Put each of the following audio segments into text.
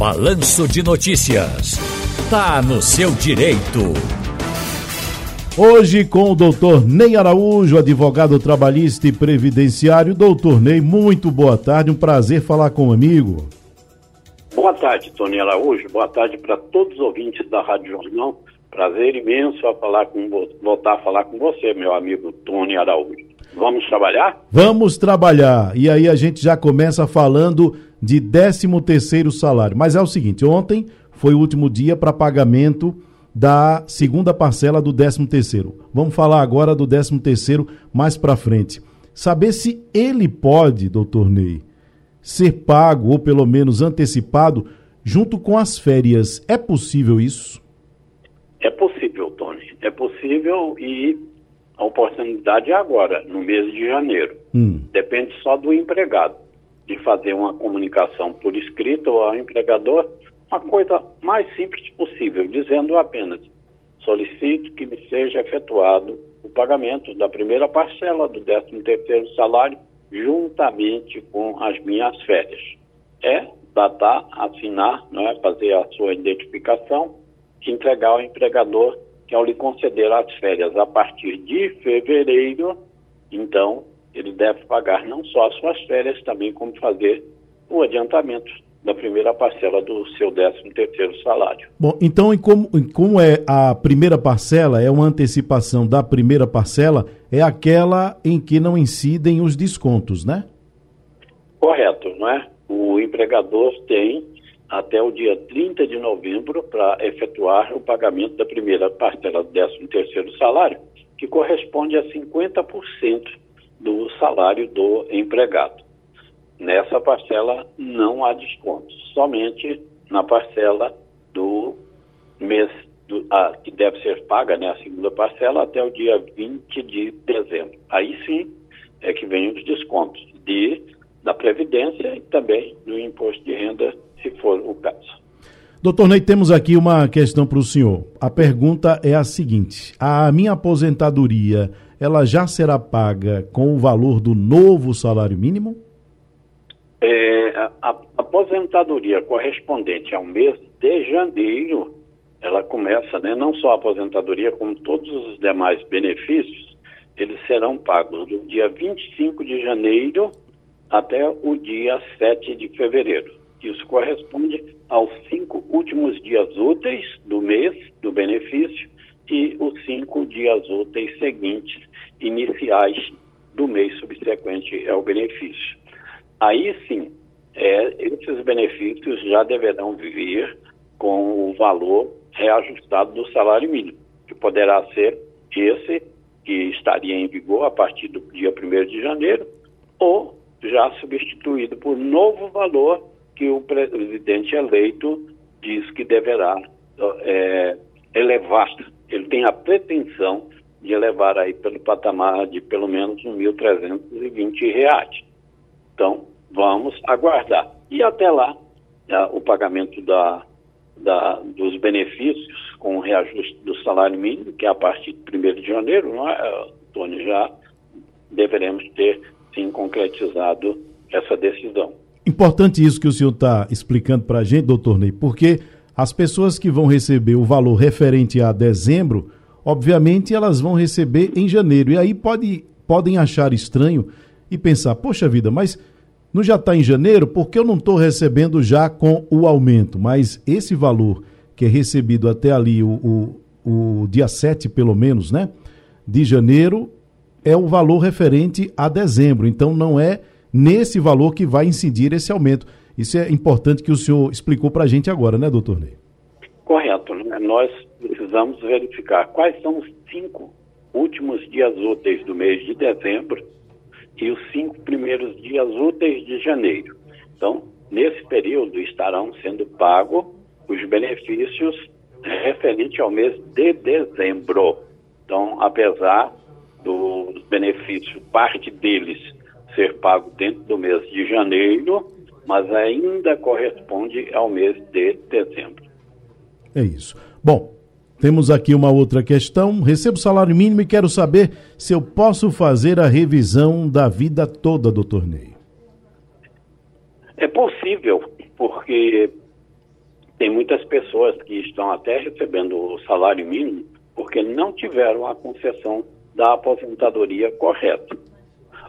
Balanço de Notícias. Tá no seu direito. Hoje com o doutor Ney Araújo, advogado trabalhista e previdenciário. Doutor Ney, muito boa tarde, um prazer falar com o amigo. Boa tarde, Tony Araújo. Boa tarde para todos os ouvintes da Rádio Jornal. Prazer imenso a falar com, voltar a falar com você, meu amigo Tony Araújo. Vamos trabalhar? Vamos trabalhar. E aí a gente já começa falando de 13 terceiro salário. Mas é o seguinte, ontem foi o último dia para pagamento da segunda parcela do 13 terceiro. Vamos falar agora do 13 terceiro mais para frente. Saber se ele pode, doutor Ney, ser pago ou pelo menos antecipado junto com as férias. É possível isso? É possível, Tony. É possível e a oportunidade é agora, no mês de janeiro. Hum. Depende só do empregado, de fazer uma comunicação por escrito ao empregador, uma coisa mais simples possível, dizendo apenas: solicito que me seja efetuado o pagamento da primeira parcela do 13º salário juntamente com as minhas férias. É datar, assinar, não é, fazer a sua identificação, entregar ao empregador que ao lhe conceder as férias a partir de fevereiro, então ele deve pagar não só as suas férias, também como fazer o adiantamento da primeira parcela do seu 13 terceiro salário. Bom, então, e como, e como é a primeira parcela, é uma antecipação da primeira parcela, é aquela em que não incidem os descontos, né? Correto, não é? O empregador tem até o dia 30 de novembro para efetuar o pagamento da primeira parcela do 13º salário, que corresponde a 50% do salário do empregado. Nessa parcela não há desconto, somente na parcela do mês do, a, que deve ser paga, né, a segunda parcela, até o dia 20 de dezembro. Aí sim é que vem os descontos de, da Previdência e também do imposto de renda se for o caso. Doutor Ney, temos aqui uma questão para o senhor. A pergunta é a seguinte: a minha aposentadoria, ela já será paga com o valor do novo salário mínimo? É, a, a aposentadoria correspondente ao mês de janeiro, ela começa, né, não só a aposentadoria, como todos os demais benefícios, eles serão pagos do dia 25 de janeiro até o dia 7 de fevereiro. Isso corresponde aos cinco últimos dias úteis do mês do benefício e os cinco dias úteis seguintes, iniciais do mês subsequente ao benefício. Aí sim, é, esses benefícios já deverão vir com o valor reajustado do salário mínimo, que poderá ser esse que estaria em vigor a partir do dia 1 de janeiro, ou já substituído por novo valor que o presidente eleito diz que deverá é, elevar. Ele tem a pretensão de elevar aí pelo patamar de pelo menos R$ 1.320. Então, vamos aguardar. E até lá, é, o pagamento da, da, dos benefícios com o reajuste do salário mínimo, que é a partir de 1 de janeiro, não é, Tony? Já deveremos ter, sim, concretizado essa decisão. Importante isso que o senhor está explicando para a gente, doutor Ney, porque as pessoas que vão receber o valor referente a dezembro, obviamente elas vão receber em janeiro. E aí pode, podem achar estranho e pensar, poxa vida, mas não já está em janeiro, por que eu não estou recebendo já com o aumento? Mas esse valor que é recebido até ali, o, o, o dia 7 pelo menos, né? De janeiro, é o valor referente a dezembro. Então não é nesse valor que vai incidir esse aumento. Isso é importante que o senhor explicou para a gente agora, né, doutor Ney? Correto. Né? Nós precisamos verificar quais são os cinco últimos dias úteis do mês de dezembro e os cinco primeiros dias úteis de janeiro. Então, nesse período estarão sendo pagos os benefícios referentes ao mês de dezembro. Então, apesar dos benefícios, parte deles ser pago dentro do mês de janeiro, mas ainda corresponde ao mês de dezembro. É isso. Bom, temos aqui uma outra questão. Recebo salário mínimo e quero saber se eu posso fazer a revisão da vida toda, doutor Ney. É possível, porque tem muitas pessoas que estão até recebendo o salário mínimo porque não tiveram a concessão da aposentadoria correta.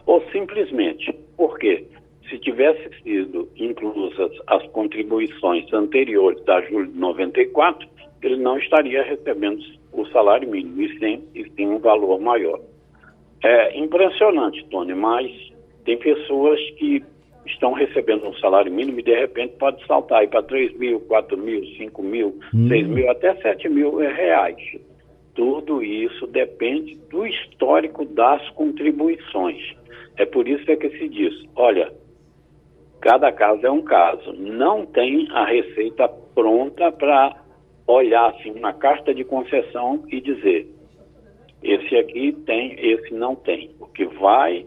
Ou simplesmente porque, se tivesse sido inclusas as contribuições anteriores a julho de 94, ele não estaria recebendo o salário mínimo, e sim, e sim um valor maior. É impressionante, Tony, mas tem pessoas que estão recebendo um salário mínimo e de repente pode saltar aí para 3 mil, 4 mil, 5 mil, hum. 6 mil, até 7 mil reais. Tudo isso depende do histórico das contribuições. É por isso é que se diz, olha, cada caso é um caso. Não tem a receita pronta para olhar assim uma carta de concessão e dizer esse aqui tem, esse não tem. O que vai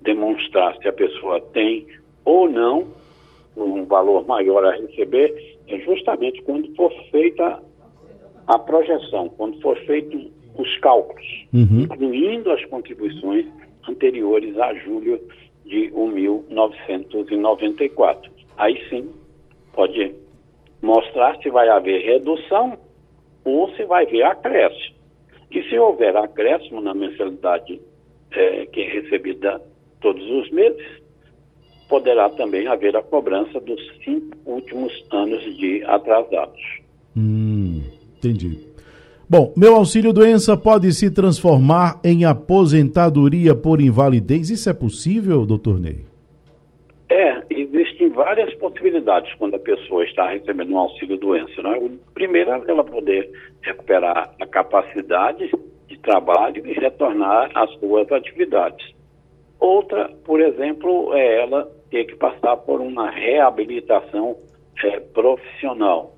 demonstrar se a pessoa tem ou não um valor maior a receber é justamente quando for feita a projeção, quando for feito os cálculos, uhum. incluindo as contribuições anteriores a julho de 1994. Aí sim pode mostrar se vai haver redução ou se vai haver acréscimo. E se houver acréscimo na mensalidade é, que é recebida todos os meses, poderá também haver a cobrança dos cinco últimos anos de atrasados. Hum, entendi. Bom, meu auxílio doença pode se transformar em aposentadoria por invalidez. Isso é possível, doutor Ney? É, existem várias possibilidades quando a pessoa está recebendo um auxílio doença. Né? O primeiro é ela poder recuperar a capacidade de trabalho e retornar às suas atividades. Outra, por exemplo, é ela ter que passar por uma reabilitação é, profissional.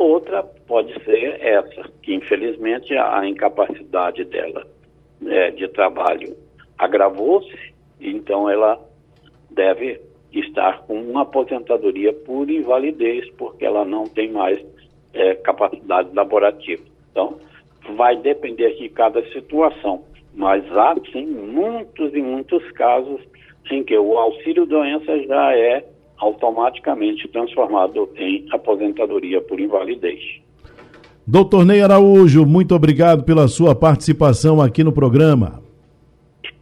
Outra pode ser essa, que infelizmente a, incapacidade dela é, de trabalho agravou-se, então ela deve estar com uma aposentadoria por invalidez, porque ela não tem mais é, capacidade laborativa. Então, vai depender de cada situação. Mas há, sim, muitos e muitos casos em que o auxílio doença já é automaticamente transformado em aposentadoria por invalidez. Doutor Ney Araújo, muito obrigado pela sua participação aqui no programa.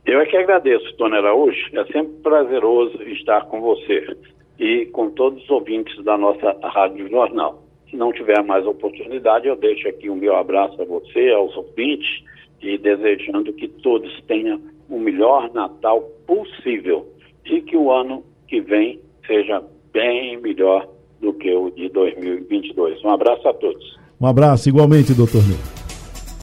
Eu é que agradeço, Tony Araújo. É sempre prazeroso estar com você e com todos os ouvintes da nossa Rádio Jornal. Se não tiver mais oportunidade, eu deixo aqui o meu abraço a você, aos ouvintes e desejando que todos tenham o melhor Natal possível e que o ano que vem seja bem melhor do que o de 2022. Um abraço a todos. Um abraço igualmente, doutor Ney.